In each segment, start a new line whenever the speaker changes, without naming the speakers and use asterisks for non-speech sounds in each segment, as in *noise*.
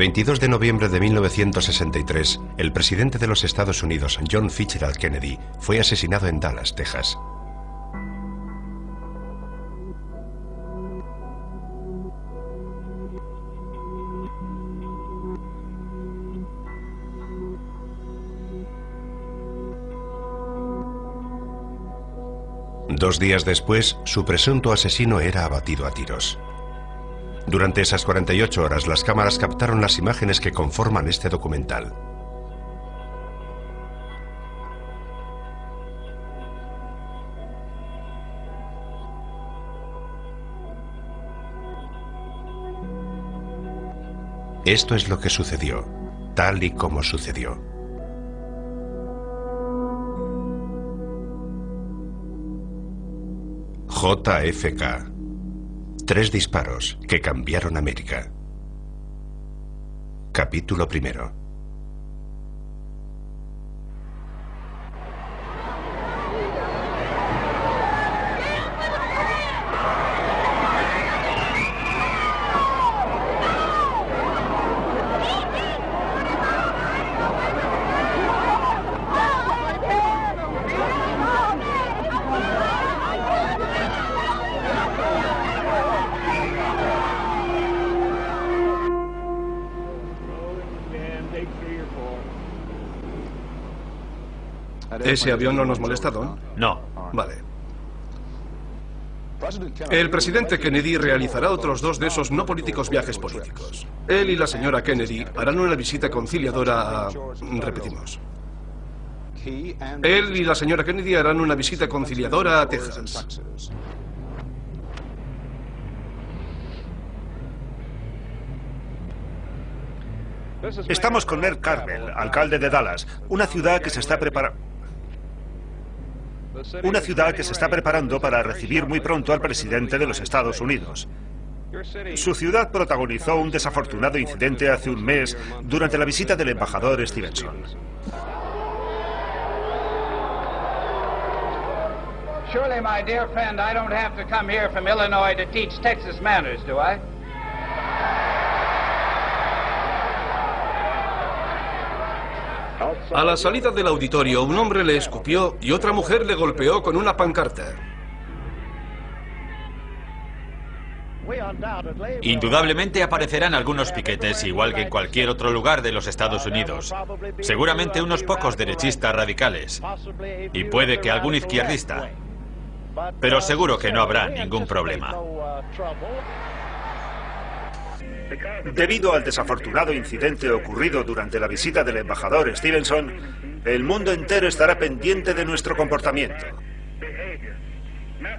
El 22 de noviembre de 1963, el presidente de los Estados Unidos, John Fitzgerald Kennedy, fue asesinado en Dallas, Texas. Dos días después, su presunto asesino era abatido a tiros. Durante esas 48 horas, las cámaras captaron las imágenes que conforman este documental. Esto es lo que sucedió, tal y como sucedió. JFK. Tres disparos que cambiaron América. Capítulo primero.
¿Ese avión no nos molesta, Don?
No.
Vale. El presidente Kennedy realizará otros dos de esos no políticos viajes políticos. Él y la señora Kennedy harán una visita conciliadora a... Repetimos. Él y la señora Kennedy harán una visita conciliadora a Texas.
Estamos con Ned Carmel, alcalde de Dallas, una ciudad que se está preparando. Una ciudad que se está preparando para recibir muy pronto al presidente de los Estados Unidos. Su ciudad protagonizó un desafortunado incidente hace un mes durante la visita del embajador Stevenson.
Surely, my dear friend, I don't have to come here from Illinois to teach Texas manners, do?
A la salida del auditorio, un hombre le escupió y otra mujer le golpeó con una pancarta.
Indudablemente aparecerán algunos piquetes, igual que en cualquier otro lugar de los Estados Unidos. Seguramente unos pocos derechistas radicales. Y puede que algún izquierdista. Pero seguro que no habrá ningún problema.
Debido al desafortunado incidente ocurrido durante la visita del embajador Stevenson, el mundo entero estará pendiente de nuestro comportamiento.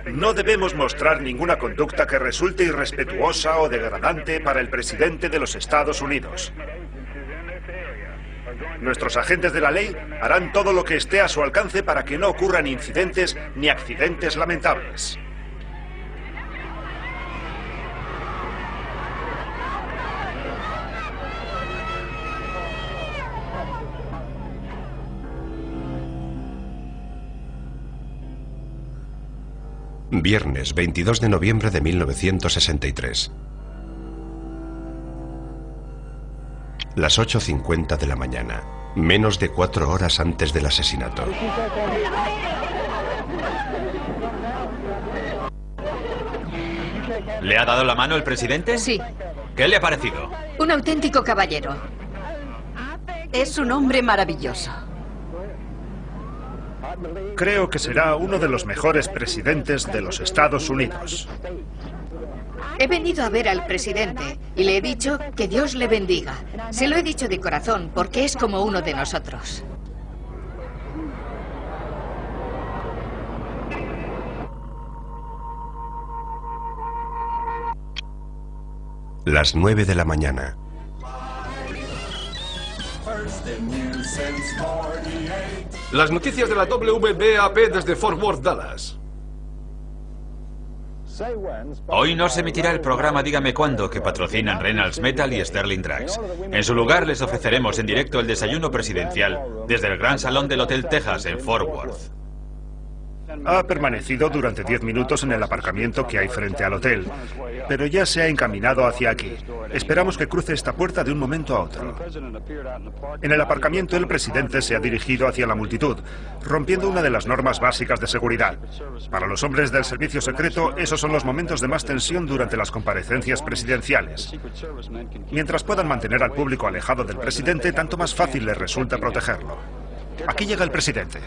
No debemos mostrar ninguna conducta que resulte irrespetuosa o degradante para el presidente de los Estados Unidos. Nuestros agentes de la ley harán todo lo que esté a su alcance para que no ocurran incidentes ni accidentes lamentables.
Viernes 22 de noviembre de 1963. Las 8.50 de la mañana, menos de cuatro horas antes del asesinato.
¿Le ha dado la mano el presidente?
Sí,
¿Qué le ha parecido?
un auténtico caballero. Es un hombre maravilloso.
Creo que será uno de los mejores presidentes de los Estados Unidos.
He venido a ver al presidente y le he dicho que Dios le bendiga. Se lo he dicho de corazón porque es como uno de nosotros.
Las 9 de la mañana.
Las noticias de la WBAP desde Fort Worth, Dallas.
Hoy no se emitirá el programa Dígame Cuándo que patrocinan Reynolds Metal y Sterling Drugs. En su lugar les ofreceremos en directo el desayuno presidencial desde el gran salón del Hotel Texas en Fort Worth.
Ha permanecido durante 10 minutos en el aparcamiento que hay frente al hotel, pero ya se ha encaminado hacia aquí. Esperamos que cruce esta puerta de un momento a otro. En el aparcamiento el presidente se ha dirigido hacia la multitud, rompiendo una de las normas básicas de seguridad. Para los hombres del servicio secreto, esos son los momentos de más tensión durante las comparecencias presidenciales. Mientras puedan mantener al público alejado del presidente, tanto más fácil les resulta protegerlo. Aquí llega el presidente.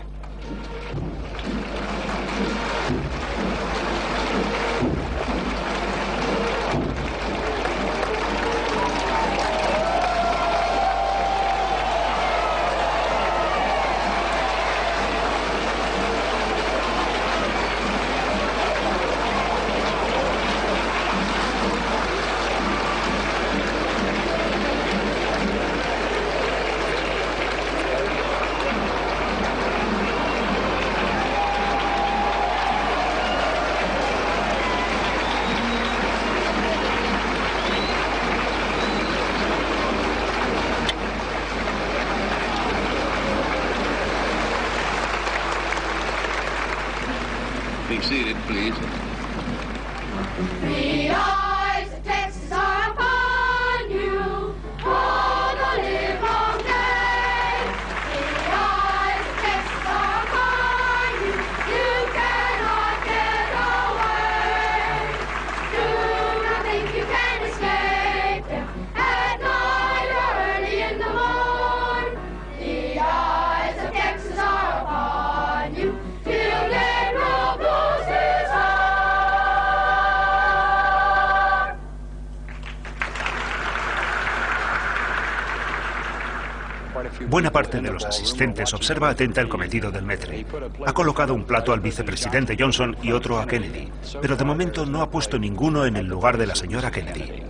Buena parte de los asistentes observa atenta el cometido del metre. Ha colocado un plato al vicepresidente Johnson y otro a Kennedy, pero de momento no ha puesto ninguno en el lugar de la señora Kennedy.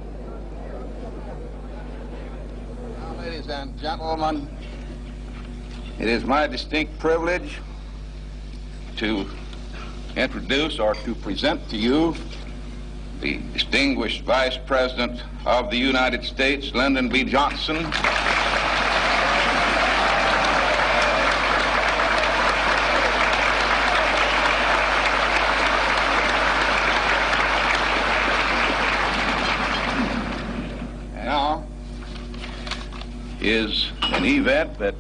It is my distinct privilege to introduce or to present to you the distinguished Vice President of the United States, Lyndon B. Johnson. Now is an event that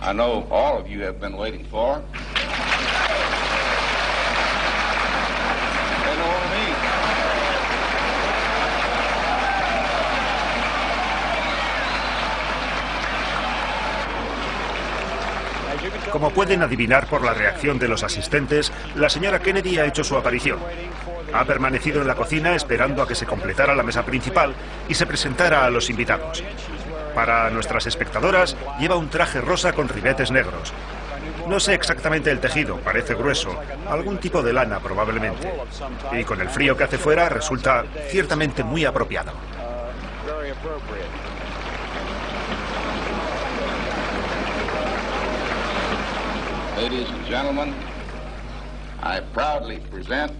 I know all of you have been waiting for.
Como pueden adivinar por la reacción de los asistentes, la señora Kennedy ha hecho su aparición. Ha permanecido en la cocina esperando a que se completara la mesa principal y se presentara a los invitados. Para nuestras espectadoras, lleva un traje rosa con ribetes negros. No sé exactamente el tejido, parece grueso, algún tipo de lana probablemente. Y con el frío que hace fuera resulta ciertamente muy apropiado.
Ladies and gentlemen, I proudly present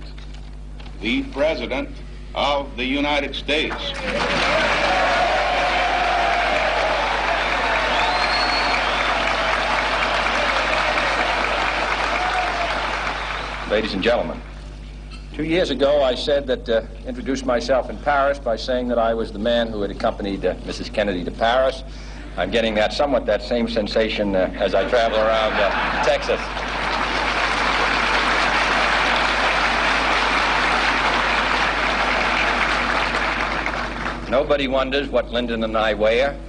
the President of the United States.
Ladies and gentlemen, two years ago I said that, uh, introduced myself in Paris by saying that I was the man who had accompanied uh, Mrs. Kennedy to Paris. I'm getting that somewhat that same sensation uh, as I travel around uh, Texas. Nobody wonders what Lyndon and I wear.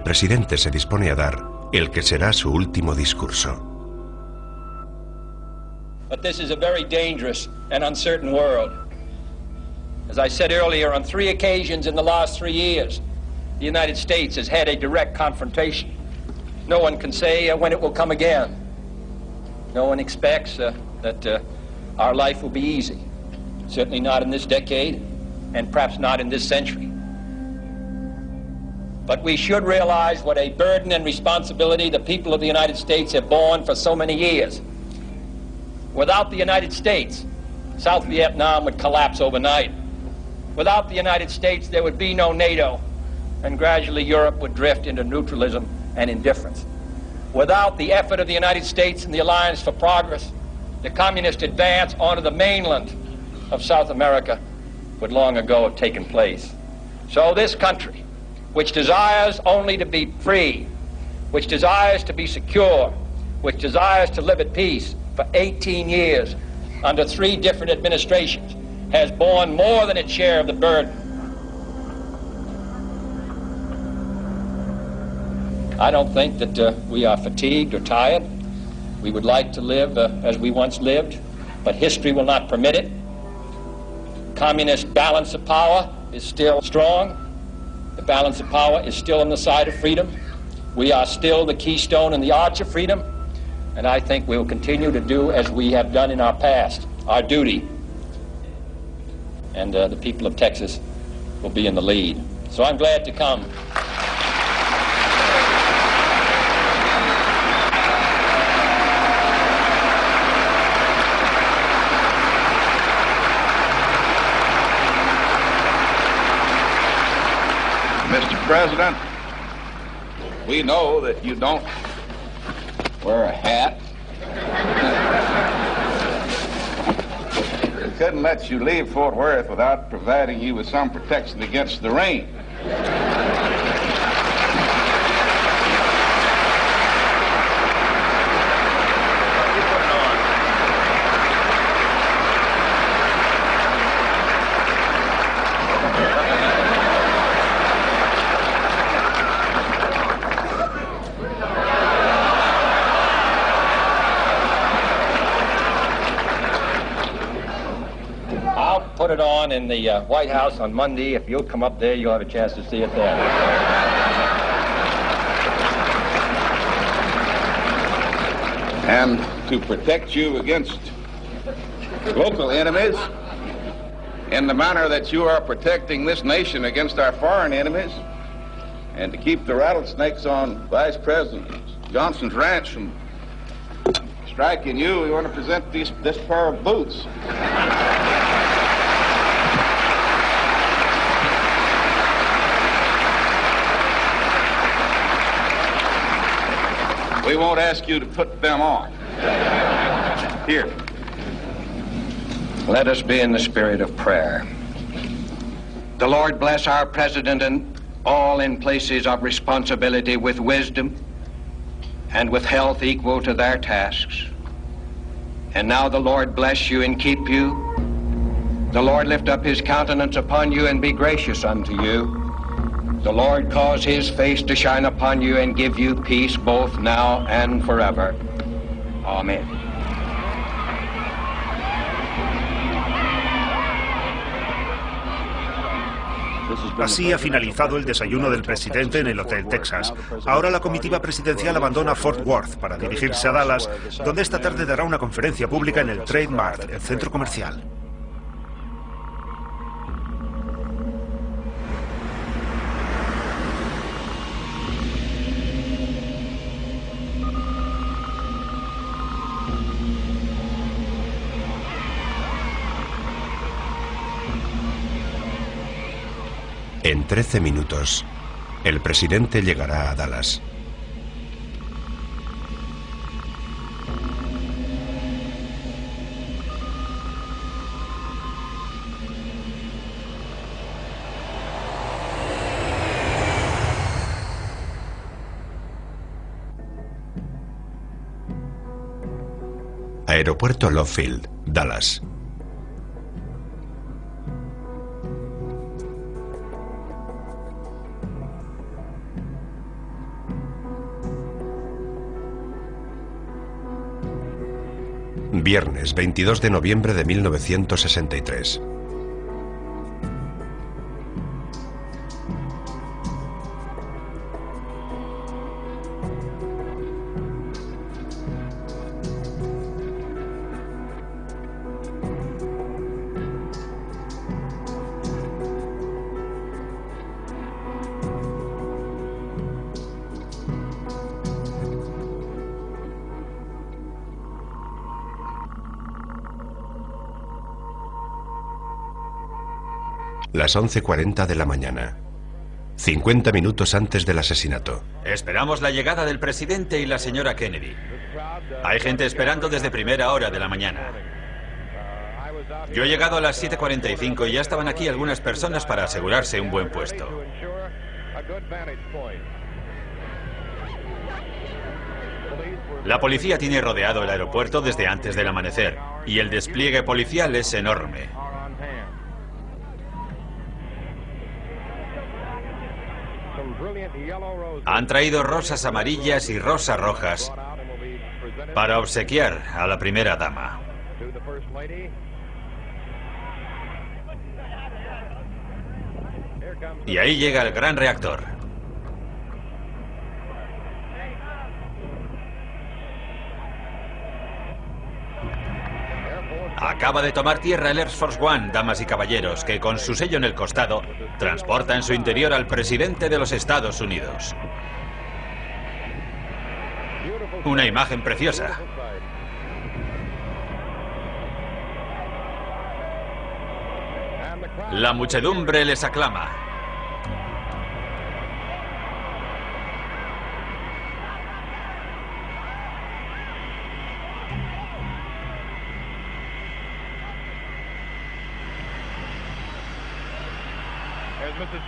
El presidente se dispone a dar el que será su último discurso.
But this is a very dangerous and uncertain world. As I said earlier, on three occasions in the last three years, the United States has had a direct confrontation. No one can say uh, when it will come again. No one expects uh, that uh, our life will be easy. Certainly not in this decade, and perhaps not in this century. But we should realize what a burden and responsibility the people of the United States have borne for so many years. Without the United States, South Vietnam would collapse overnight. Without the United States, there would be no NATO, and gradually Europe would drift into neutralism and indifference. Without the effort of the United States and the Alliance for Progress, the communist advance onto the mainland of South America would long ago have taken place. So this country, which desires only to be free, which desires to be secure, which desires to live at peace for 18 years under three different administrations, has borne more than its share of the burden. I don't think that uh, we are fatigued or tired. We would like to live uh, as we once lived, but history will not permit it. Communist balance of power is still strong. Balance of power is still on the side of freedom. We are still the keystone and the arch of freedom. And I think we will continue to do as we have done in our past, our duty. And uh, the people of Texas will be in the lead. So I'm glad to come.
President, we know that you don't wear a hat. we couldn't let you leave Fort Worth without providing you with some protection against the rain.
On in the uh, White House on Monday. If you'll come up there, you'll have a chance to see it there.
And to protect you against local enemies in the manner that you are protecting this nation against our foreign enemies, and to keep the rattlesnakes on Vice President Johnson's ranch from striking you, we want to present these, this pair of boots. Won't ask you to put them on. Here.
Let us be in the spirit of prayer. The Lord bless our president and all in places of responsibility with wisdom and with health equal to their tasks. And now the Lord bless you and keep you. The Lord lift up his countenance upon you and be gracious unto you. The Lord cause his face to shine upon you and give you peace both now and forever. Amen.
Así ha finalizado el desayuno del presidente en el Hotel Texas. Ahora la comitiva presidencial abandona Fort Worth para dirigirse a Dallas, donde esta tarde dará una conferencia pública en el Trade Mart, el centro comercial.
En 13 minutos, el presidente llegará a Dallas. Aeropuerto Love Field, Dallas. Viernes 22 de noviembre de 1963. Las 11.40 de la mañana. 50 minutos antes del asesinato.
Esperamos la llegada del presidente y la señora Kennedy. Hay gente esperando desde primera hora de la mañana. Yo he llegado a las 7.45 y ya estaban aquí algunas personas para asegurarse un buen puesto. La policía tiene rodeado el aeropuerto desde antes del amanecer y el despliegue policial es enorme. Han traído rosas amarillas y rosas rojas para obsequiar a la primera dama. Y ahí llega el gran reactor. Acaba de tomar tierra el Air Force One, damas y caballeros, que con su sello en el costado transporta en su interior al presidente de los Estados Unidos. Una imagen preciosa. La muchedumbre les aclama.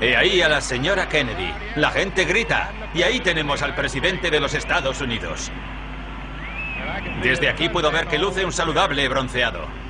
Y ahí a la señora Kennedy. La gente grita. Y ahí tenemos al presidente de los Estados Unidos. Desde aquí puedo ver que luce un saludable bronceado.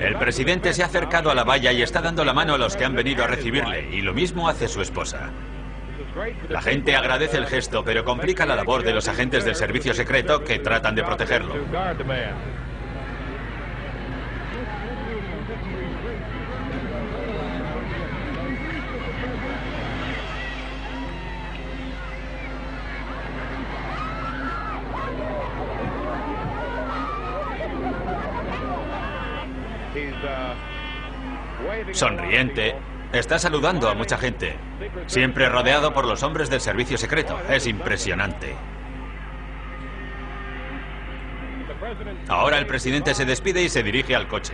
El presidente se ha acercado a la valla y está dando la mano a los que han venido a recibirle, y lo mismo hace su esposa. La gente agradece el gesto, pero complica la labor de los agentes del servicio secreto que tratan de protegerlo. Sonriente, está saludando a mucha gente. Siempre rodeado por los hombres del servicio secreto. Es impresionante. Ahora el presidente se despide y se dirige al coche.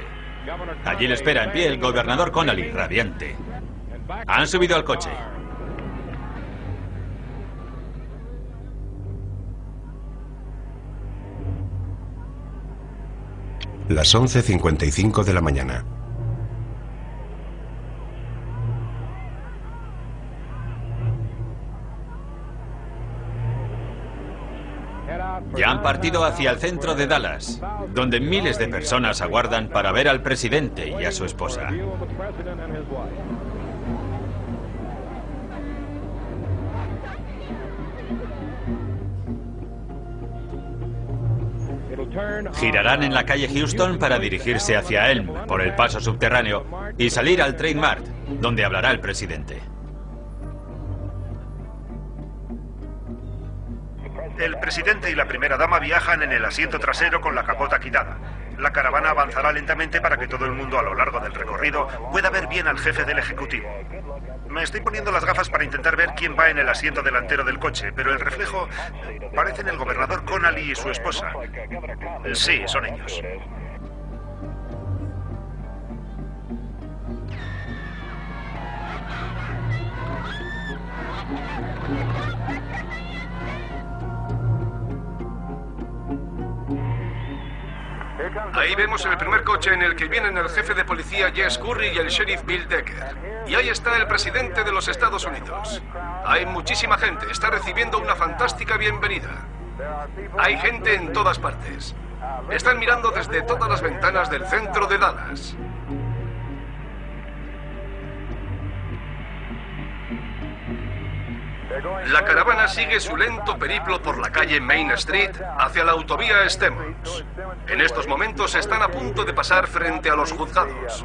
Allí le espera en pie el gobernador Connolly, radiante. Han subido al coche.
Las 11.55 de la mañana.
Ya han partido hacia el centro de Dallas, donde miles de personas aguardan para ver al presidente y a su esposa. Girarán en la calle Houston para dirigirse hacia Elm por el paso subterráneo y salir al Train Mart, donde hablará el presidente.
El presidente y la primera dama viajan en el asiento trasero con la capota quitada. La caravana avanzará lentamente para que todo el mundo a lo largo del recorrido pueda ver bien al jefe del Ejecutivo. Me estoy poniendo las gafas para intentar ver quién va en el asiento delantero del coche, pero el reflejo parecen el gobernador Connolly y su esposa. Sí, son ellos.
Ahí vemos el primer coche en el que vienen el jefe de policía Jess Curry y el sheriff Bill Decker. Y ahí está el presidente de los Estados Unidos. Hay muchísima gente, está recibiendo una fantástica bienvenida. Hay gente en todas partes. Están mirando desde todas las ventanas del centro de Dallas. La caravana sigue su lento periplo por la calle Main Street hacia la autovía Stemmons. En estos momentos están a punto de pasar frente a los juzgados.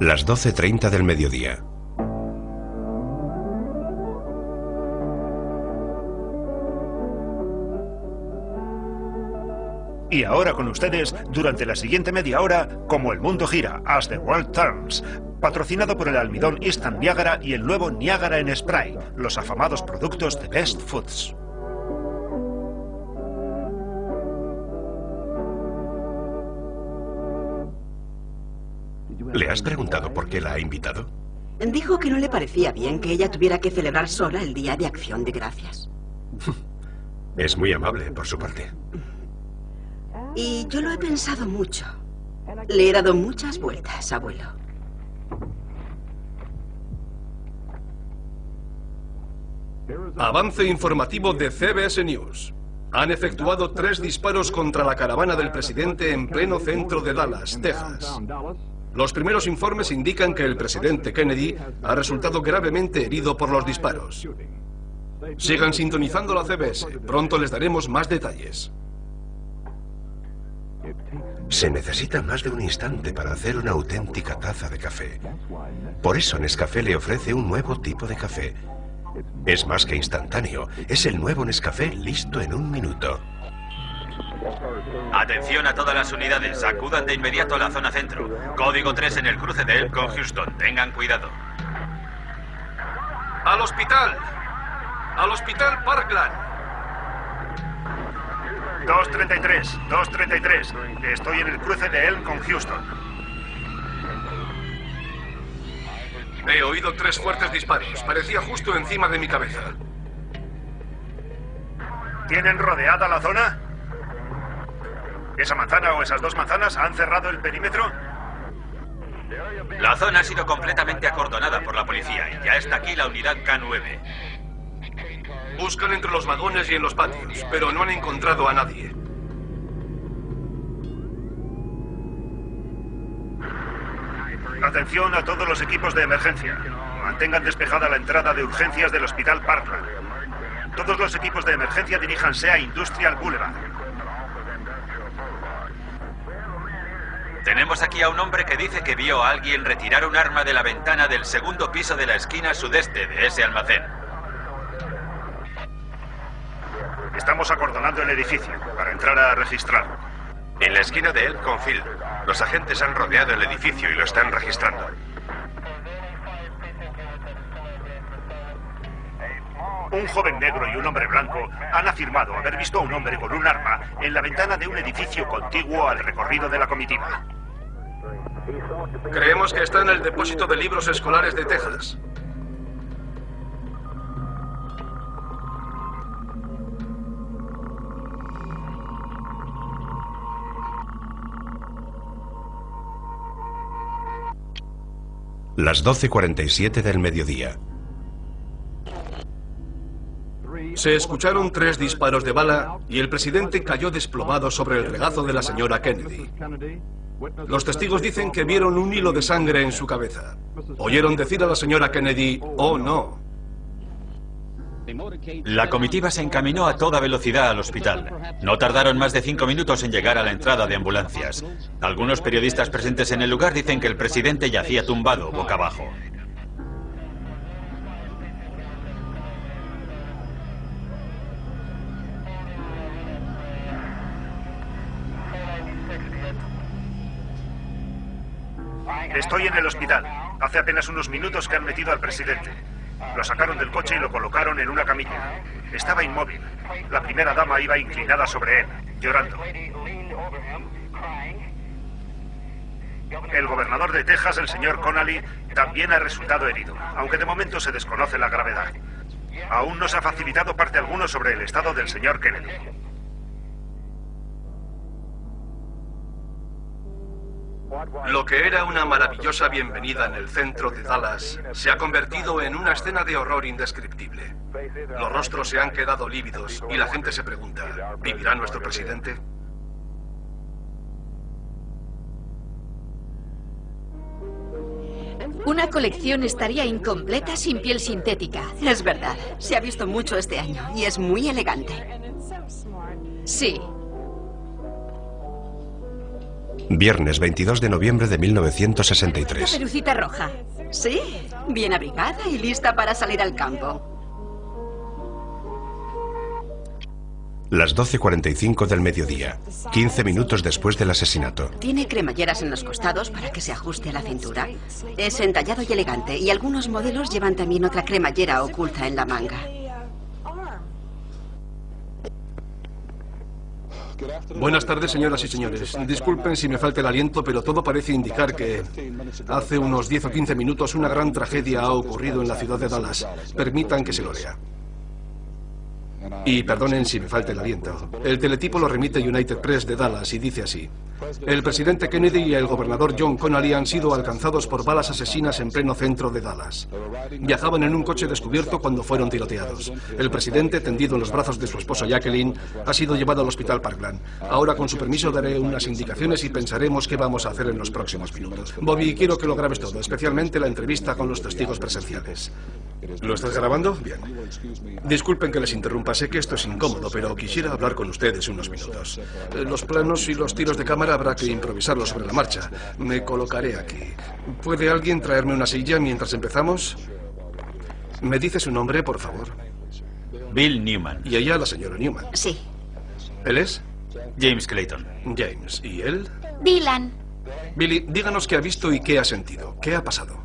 Las 12.30 del mediodía.
Y ahora con ustedes, durante la siguiente media hora, como el mundo gira, As the World Turns, patrocinado por el almidón Instant Niagara y el nuevo Niagara en Spray, los afamados productos de Best Foods.
¿Le has preguntado por qué la ha invitado?
Dijo que no le parecía bien que ella tuviera que celebrar sola el Día de Acción de Gracias. *laughs*
Es muy amable por su parte.
Y yo lo he pensado mucho. Le he dado muchas vueltas, abuelo.
Avance informativo de CBS News. Han efectuado tres disparos contra la caravana del presidente en pleno centro de Dallas, Texas. Los primeros informes indican que el presidente Kennedy ha resultado gravemente herido por los disparos. Sigan sintonizando la CBS. Pronto les daremos más detalles.
Se necesita más de un instante para hacer una auténtica taza de café. Por eso Nescafé le ofrece un nuevo tipo de café. Es más que instantáneo. Es el nuevo Nescafé listo en un minuto.
Atención a todas las unidades. Acudan de inmediato a la zona centro. Código 3 en el cruce de Elk con Houston. Tengan cuidado.
¡Al hospital! ¡Al hospital Parkland!
233, 233. Estoy en el cruce de Elm con Houston.
He oído tres fuertes disparos. Parecía justo encima de mi cabeza.
¿Tienen rodeada la zona? ¿Esa manzana o esas dos manzanas han cerrado el perímetro?
La zona ha sido completamente acordonada por la policía y ya está aquí la unidad K9.
Buscan entre los vagones y en los patios, pero no han encontrado a nadie.
Atención a todos los equipos de emergencia. Mantengan despejada la entrada de urgencias del Hospital Parkland. Todos los equipos de emergencia diríjanse a Industrial Boulevard.
Tenemos aquí a un hombre que dice que vio a alguien retirar un arma de la ventana del segundo piso de la esquina sudeste de ese almacén.
Estamos acordonando el edificio para entrar a registrarlo.
En la esquina de Elk con Field, los agentes han rodeado el edificio y lo están registrando.
Un joven negro y un hombre blanco han afirmado haber visto a un hombre con un arma en la ventana de un edificio contiguo al recorrido de la comitiva.
Creemos que está en el depósito de libros escolares de Texas.
Las 12.47 del mediodía.
Se escucharon tres disparos de bala y el presidente cayó desplomado sobre el regazo de la señora Kennedy. Los testigos dicen que vieron un hilo de sangre en su cabeza. Oyeron decir a la señora Kennedy, oh no.
La comitiva se encaminó a toda velocidad al hospital. No tardaron más de cinco minutos en llegar a la entrada de ambulancias. Algunos periodistas presentes en el lugar dicen que el presidente yacía tumbado, boca abajo.
Estoy en el hospital. Hace apenas unos minutos que han metido al presidente. Lo sacaron del coche y lo colocaron en una camilla. Estaba inmóvil. La primera dama iba inclinada sobre él, llorando. El gobernador de Texas, el señor Connolly, también ha resultado herido, aunque de momento se desconoce la gravedad. Aún no se ha facilitado parte alguno sobre el estado del señor Kennedy.
Lo que era una maravillosa bienvenida en el centro de Dallas se ha convertido en una escena de horror indescriptible. Los rostros se han quedado lívidos y la gente se pregunta, ¿vivirá nuestro presidente?
Una colección estaría incompleta sin piel sintética.
Es verdad, se ha visto mucho este año y es muy elegante.
Sí,
Viernes 22 de noviembre de
La
1963.
perucita roja.
Sí, bien abrigada y lista para salir al campo.
Las 12.45 del mediodía, 15 minutos después del asesinato.
Tiene cremalleras en los costados para que se ajuste a la cintura. Es entallado y elegante y algunos modelos llevan también otra cremallera oculta en la manga.
Buenas tardes, señoras y señores. Disculpen si me falta el aliento, pero todo parece indicar que hace unos 10 o 15 minutos una gran tragedia ha ocurrido en la ciudad de Dallas. Permitan que se lo lea. Y perdonen si me falta el aliento. El teletipo lo remite United Press de Dallas y dice así. El presidente Kennedy y el gobernador John Connally han sido alcanzados por balas asesinas en pleno centro de Dallas. Viajaban en un coche descubierto cuando fueron tiroteados. El presidente, tendido en los brazos de su esposa Jacqueline, ha sido llevado al hospital Parkland. Ahora, con su permiso, daré unas indicaciones y pensaremos qué vamos a hacer en los próximos minutos. Bobby, quiero que lo grabes todo, especialmente la entrevista con los testigos presenciales. ¿Lo estás grabando? Bien. Disculpen que les interrumpa, sé que esto es incómodo, pero quisiera hablar con ustedes unos minutos. Eh, Los planos y los tiros de cámara habrá que improvisarlos sobre la marcha. Me colocaré aquí. ¿Puede alguien traerme una silla mientras empezamos? ¿Me dice su nombre, por favor?
Bill Newman.
Y ella, la señora Newman.
Sí.
¿Él es?
James Clayton.
James. ¿Y él?
Dylan.
Billy, díganos qué ha visto y qué ha sentido. ¿Qué ha pasado?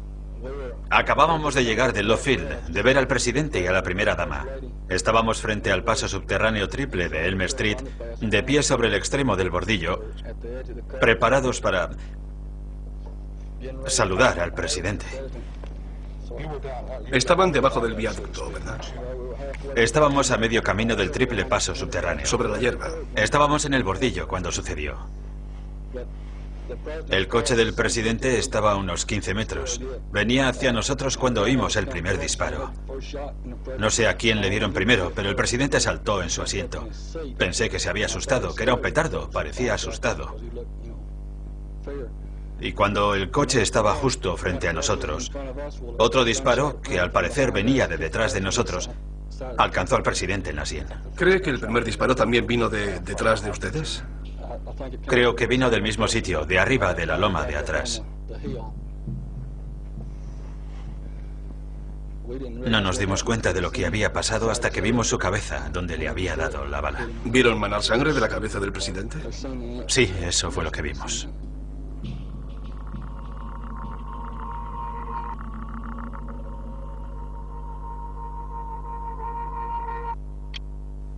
Acabábamos de llegar de Love Field, de ver al presidente y a la primera dama. Estábamos frente al paso subterráneo triple de Elm Street, de pie sobre el extremo del bordillo, preparados para saludar al presidente.
Estaban debajo del viaducto, ¿verdad?
Estábamos a medio camino del triple paso subterráneo.
Sobre la hierba.
Estábamos en el bordillo cuando sucedió. El coche del presidente estaba a unos 15 metros. Venía hacia nosotros cuando oímos el primer disparo. No sé a quién le dieron primero, pero el presidente saltó en su asiento. Pensé que se había asustado, que era un petardo, parecía asustado. Y cuando el coche estaba justo frente a nosotros, otro disparo, que al parecer venía de detrás de nosotros, alcanzó al presidente en la sien.
¿Cree que el primer disparo también vino de detrás de ustedes?
Creo que vino del mismo sitio, de arriba de la loma de atrás. No nos dimos cuenta de lo que había pasado hasta que vimos su cabeza, donde le había dado la bala.
¿Vieron manar sangre de la cabeza del presidente?
Sí, eso fue lo que vimos.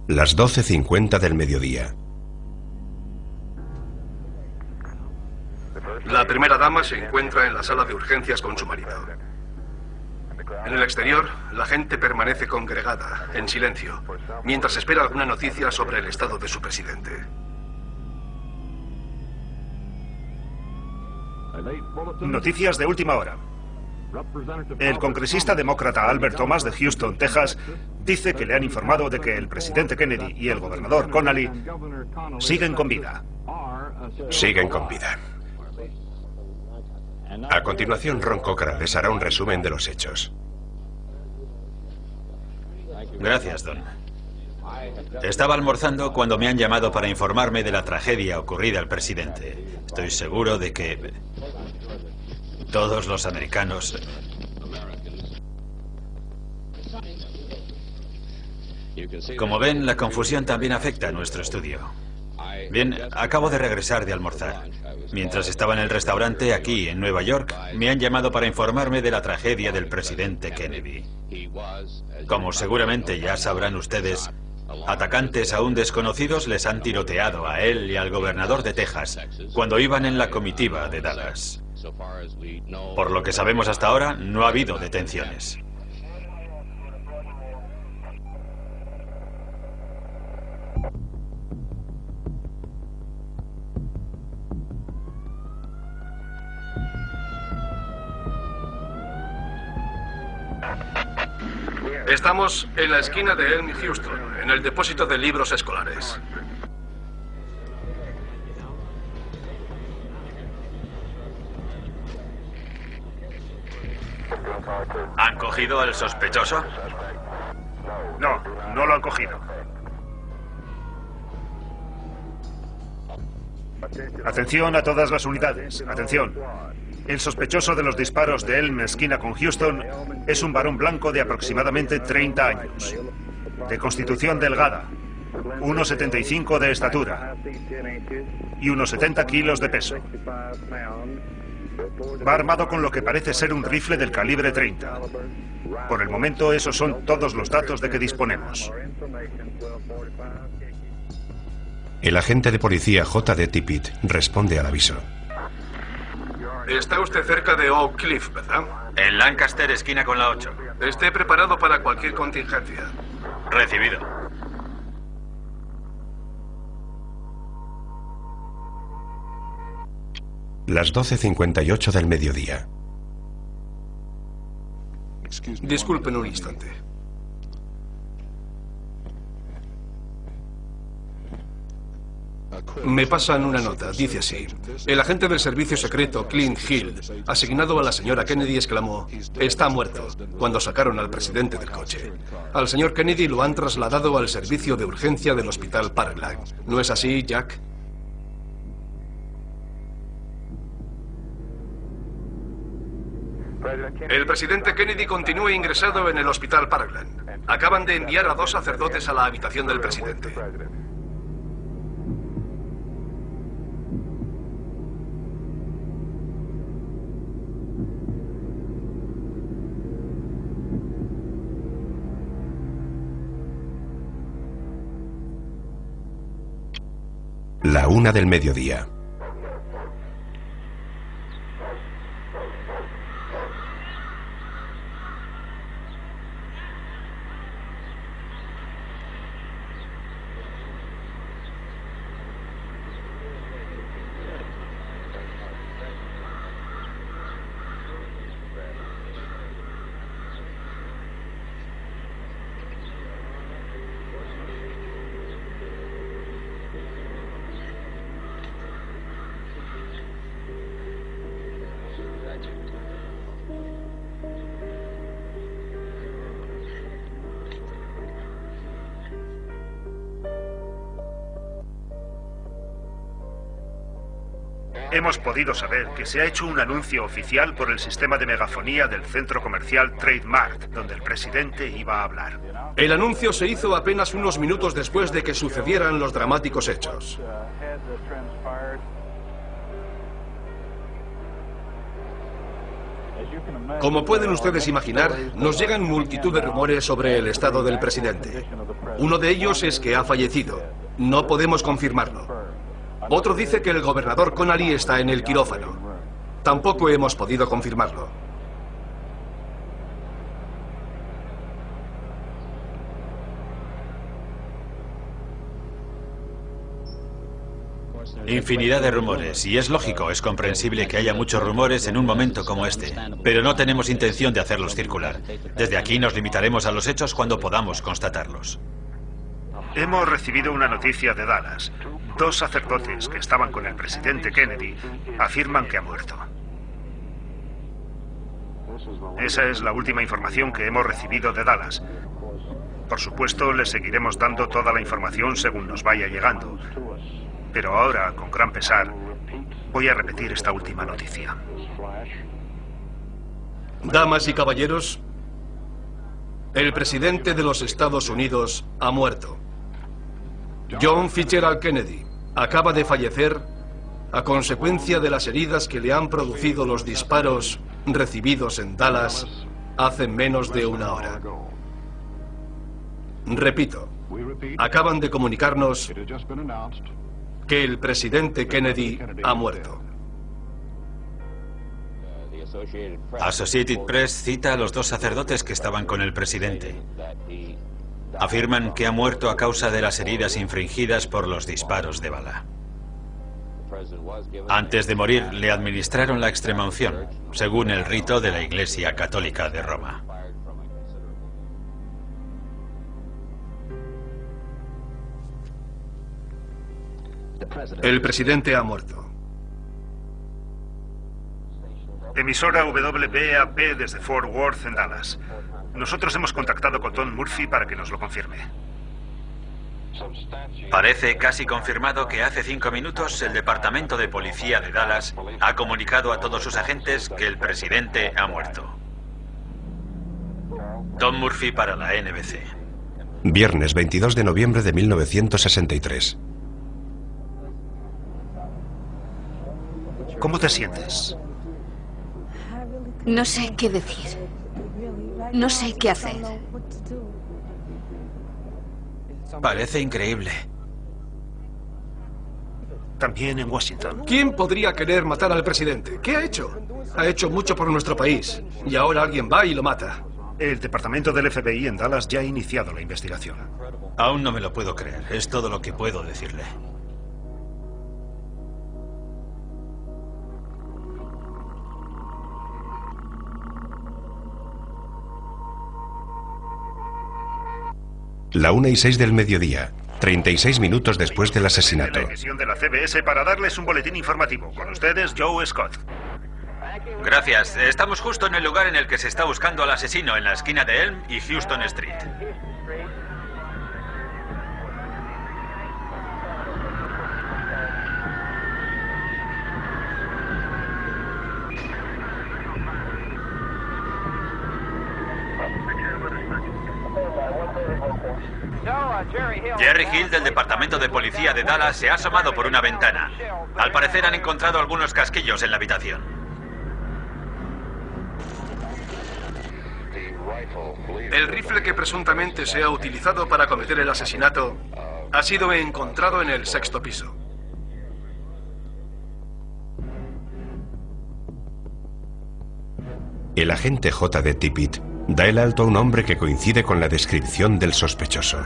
Las 12.50 del mediodía.
Primera dama se encuentra en la sala de urgencias con su marido. En el exterior, la gente permanece congregada, en silencio, mientras espera alguna noticia sobre el estado de su presidente.
Noticias de última hora. El congresista demócrata Albert Thomas de Houston, Texas, dice que le han informado de que el presidente Kennedy y el gobernador Connally siguen con vida.
Siguen con vida. A continuación, Ron Cochran les hará un resumen de los hechos.
Gracias, Don. Estaba almorzando cuando me han llamado para informarme de la tragedia ocurrida al presidente. Estoy seguro de que todos los americanos Como ven, la confusión también afecta a nuestro estudio. Bien, acabo de regresar de almorzar. Mientras estaba en el restaurante aquí en Nueva York, me han llamado para informarme de la tragedia del presidente Kennedy. Como seguramente ya sabrán ustedes, atacantes aún desconocidos les han tiroteado a él y al gobernador de Texas cuando iban en la comitiva de Dallas. Por lo que sabemos hasta ahora, no ha habido detenciones.
Estamos en la esquina de Elm y Houston, en el depósito de libros escolares.
¿Han cogido al sospechoso?
No, no lo han cogido. Atención a todas las unidades. Atención. El sospechoso de los disparos de Elm esquina con Houston es un varón blanco de aproximadamente 30 años. De constitución delgada. 1,75 de estatura. Y unos 70 kilos de peso. Va armado con lo que parece ser un rifle del calibre 30. Por el momento esos son todos los datos de que disponemos.
El agente de policía J.D. Tippit responde al aviso.
Está usted cerca de Oak Cliff, ¿verdad?
En Lancaster, esquina con la 8.
Esté preparado para cualquier contingencia.
Recibido.
Las 12.58 del mediodía.
Disculpen un instante. Me pasan una nota. Dice así. El agente del servicio secreto, Clint Hill, asignado a la señora Kennedy, exclamó, está muerto, cuando sacaron al presidente del coche. Al señor Kennedy lo han trasladado al servicio de urgencia del hospital Parkland. ¿No es así, Jack? El presidente Kennedy continúa ingresado en el hospital Parkland. Acaban de enviar a dos sacerdotes a la habitación del presidente.
La una del mediodía.
Hemos podido saber que se ha hecho un anuncio oficial por el sistema de megafonía del centro comercial Trademark, donde el presidente iba a hablar.
El anuncio se hizo apenas unos minutos después de que sucedieran los dramáticos hechos. Como pueden ustedes imaginar, nos llegan multitud de rumores sobre el estado del presidente. Uno de ellos es que ha fallecido. No podemos confirmarlo. Otro dice que el gobernador Connally está en el quirófano. Tampoco hemos podido confirmarlo.
Infinidad de rumores, y es lógico, es comprensible que haya muchos rumores en un momento como este, pero no tenemos intención de hacerlos circular. Desde aquí nos limitaremos a los hechos cuando podamos constatarlos.
Hemos recibido una noticia de Dallas. Dos sacerdotes que estaban con el presidente Kennedy afirman que ha muerto. Esa es la última información que hemos recibido de Dallas. Por supuesto, le seguiremos dando toda la información según nos vaya llegando. Pero ahora, con gran pesar, voy a repetir esta última noticia.
Damas y caballeros, el presidente de los Estados Unidos ha muerto. John Fitzgerald Kennedy acaba de fallecer a consecuencia de las heridas que le han producido los disparos recibidos en Dallas hace menos de una hora. Repito, acaban de comunicarnos que el presidente Kennedy ha muerto.
Associated Press cita a los dos sacerdotes que estaban con el presidente. Afirman que ha muerto a causa de las heridas infringidas por los disparos de bala. Antes de morir le administraron la extremaunción, según el rito de la Iglesia Católica de Roma.
El presidente ha muerto.
Emisora WBAP desde Fort Worth, en Dallas. Nosotros hemos contactado con Tom Murphy para que nos lo confirme.
Parece casi confirmado que hace cinco minutos el Departamento de Policía de Dallas ha comunicado a todos sus agentes que el presidente ha muerto. Tom Murphy para la NBC.
Viernes 22 de noviembre de 1963.
¿Cómo te sientes?
No sé qué decir. No sé qué hacer.
Parece increíble.
También en Washington.
¿Quién podría querer matar al presidente? ¿Qué ha hecho? Ha hecho mucho por nuestro país. Y ahora alguien va y lo mata.
El departamento del FBI en Dallas ya ha iniciado la investigación.
Aún no me lo puedo creer. Es todo lo que puedo decirle.
La una y seis del mediodía, 36 minutos después del asesinato.
La emisión de la CBS para darles un boletín informativo. Con ustedes, Joe Scott.
Gracias. Estamos justo en el lugar en el que se está buscando al asesino, en la esquina de Elm y Houston Street. Hill del Departamento de Policía de Dallas se ha asomado por una ventana. Al parecer han encontrado algunos casquillos en la habitación.
El rifle que presuntamente se ha utilizado para cometer el asesinato ha sido encontrado en el sexto piso.
El agente J.D. Tippit da el alto a un hombre que coincide con la descripción del sospechoso.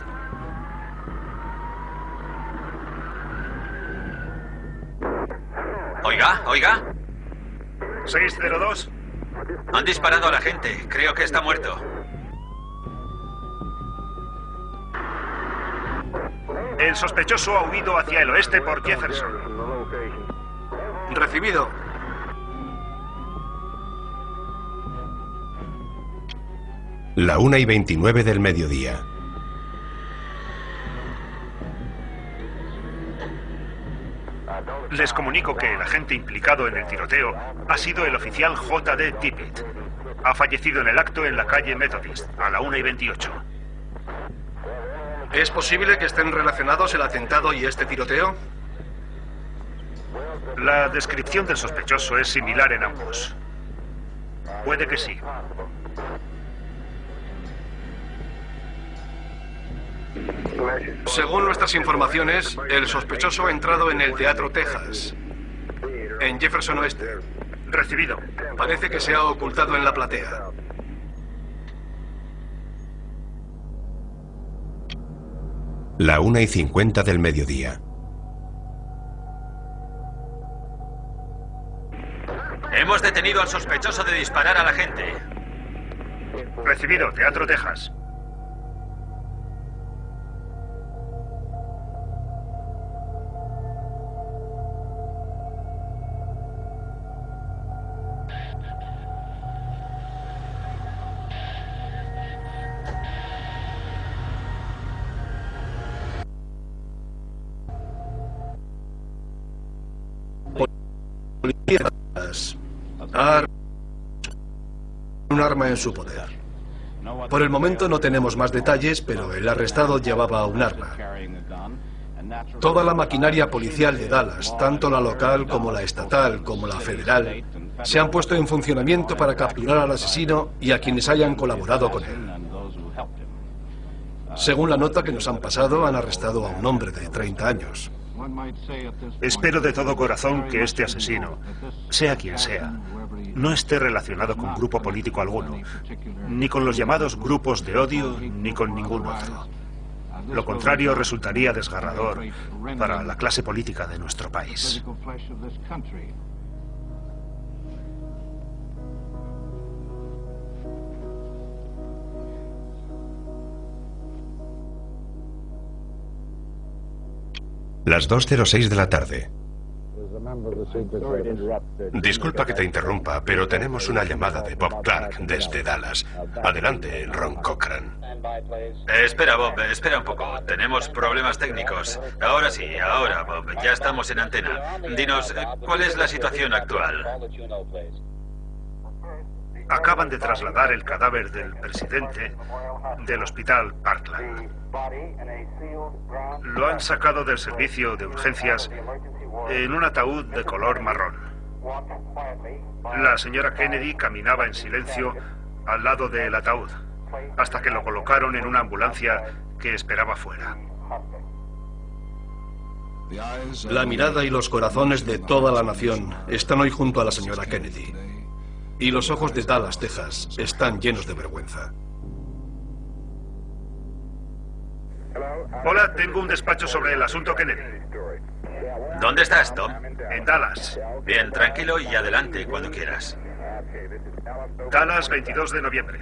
602.
Han disparado a la gente. Creo que está muerto.
El sospechoso ha huido hacia el oeste por Jefferson.
Recibido.
La una y 29 del mediodía.
Les comunico que el agente implicado en el tiroteo ha sido el oficial J.D. Tippett. Ha fallecido en el acto en la calle Methodist, a la 1 y 28.
¿Es posible que estén relacionados el atentado y este tiroteo?
La descripción del sospechoso es similar en ambos. Puede que sí.
Según nuestras informaciones, el sospechoso ha entrado en el Teatro Texas, en Jefferson Oeste.
Recibido.
Parece que se ha ocultado en la platea.
La una y 50 del mediodía.
Hemos detenido al sospechoso de disparar a la gente.
Recibido, Teatro Texas.
Un arma en su poder. Por el momento no tenemos más detalles, pero el arrestado llevaba un arma. Toda la maquinaria policial de Dallas, tanto la local como la estatal como la federal, se han puesto en funcionamiento para capturar al asesino y a quienes hayan colaborado con él. Según la nota que nos han pasado, han arrestado a un hombre de 30 años.
Espero de todo corazón que este asesino, sea quien sea, no esté relacionado con grupo político alguno, ni con los llamados grupos de odio, ni con ningún otro. Lo contrario resultaría desgarrador para la clase política de nuestro país.
Las 2.06 de la tarde. Disculpa que te interrumpa, pero tenemos una llamada de Bob Clark desde Dallas. Adelante, Ron Cochran.
Eh, espera, Bob, eh, espera un poco. Tenemos problemas técnicos. Ahora sí, ahora, Bob. Ya estamos en antena. Dinos, eh, ¿cuál es la situación actual?
Acaban de trasladar el cadáver del presidente del hospital Parkland. Lo han sacado del servicio de urgencias en un ataúd de color marrón. La señora Kennedy caminaba en silencio al lado del ataúd, hasta que lo colocaron en una ambulancia que esperaba fuera.
La mirada y los corazones de toda la nación están hoy junto a la señora Kennedy. Y los ojos de Dallas, Texas, están llenos de vergüenza.
Hola, tengo un despacho sobre el asunto Kennedy.
¿Dónde estás, Tom?
En Dallas.
Bien, tranquilo y adelante cuando quieras.
Dallas, 22 de noviembre.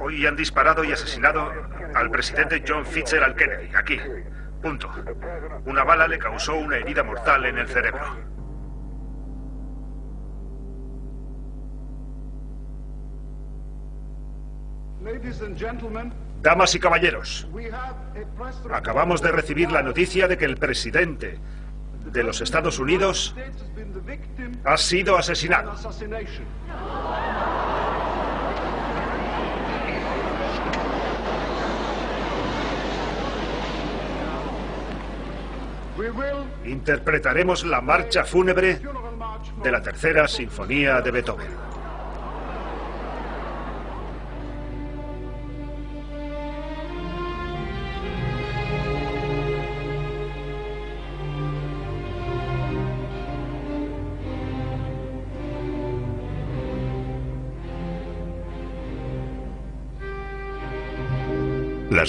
Hoy han disparado y asesinado al presidente John Fitzgerald Kennedy, aquí. Punto. Una bala le causó una herida mortal en el cerebro. Damas y caballeros, acabamos de recibir la noticia de que el presidente de los Estados Unidos ha sido asesinado. Interpretaremos la marcha fúnebre de la tercera sinfonía de Beethoven.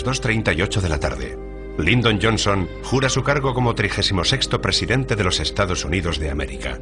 Las 2.38 de la tarde. Lyndon Johnson jura su cargo como 36 presidente de los Estados Unidos de América.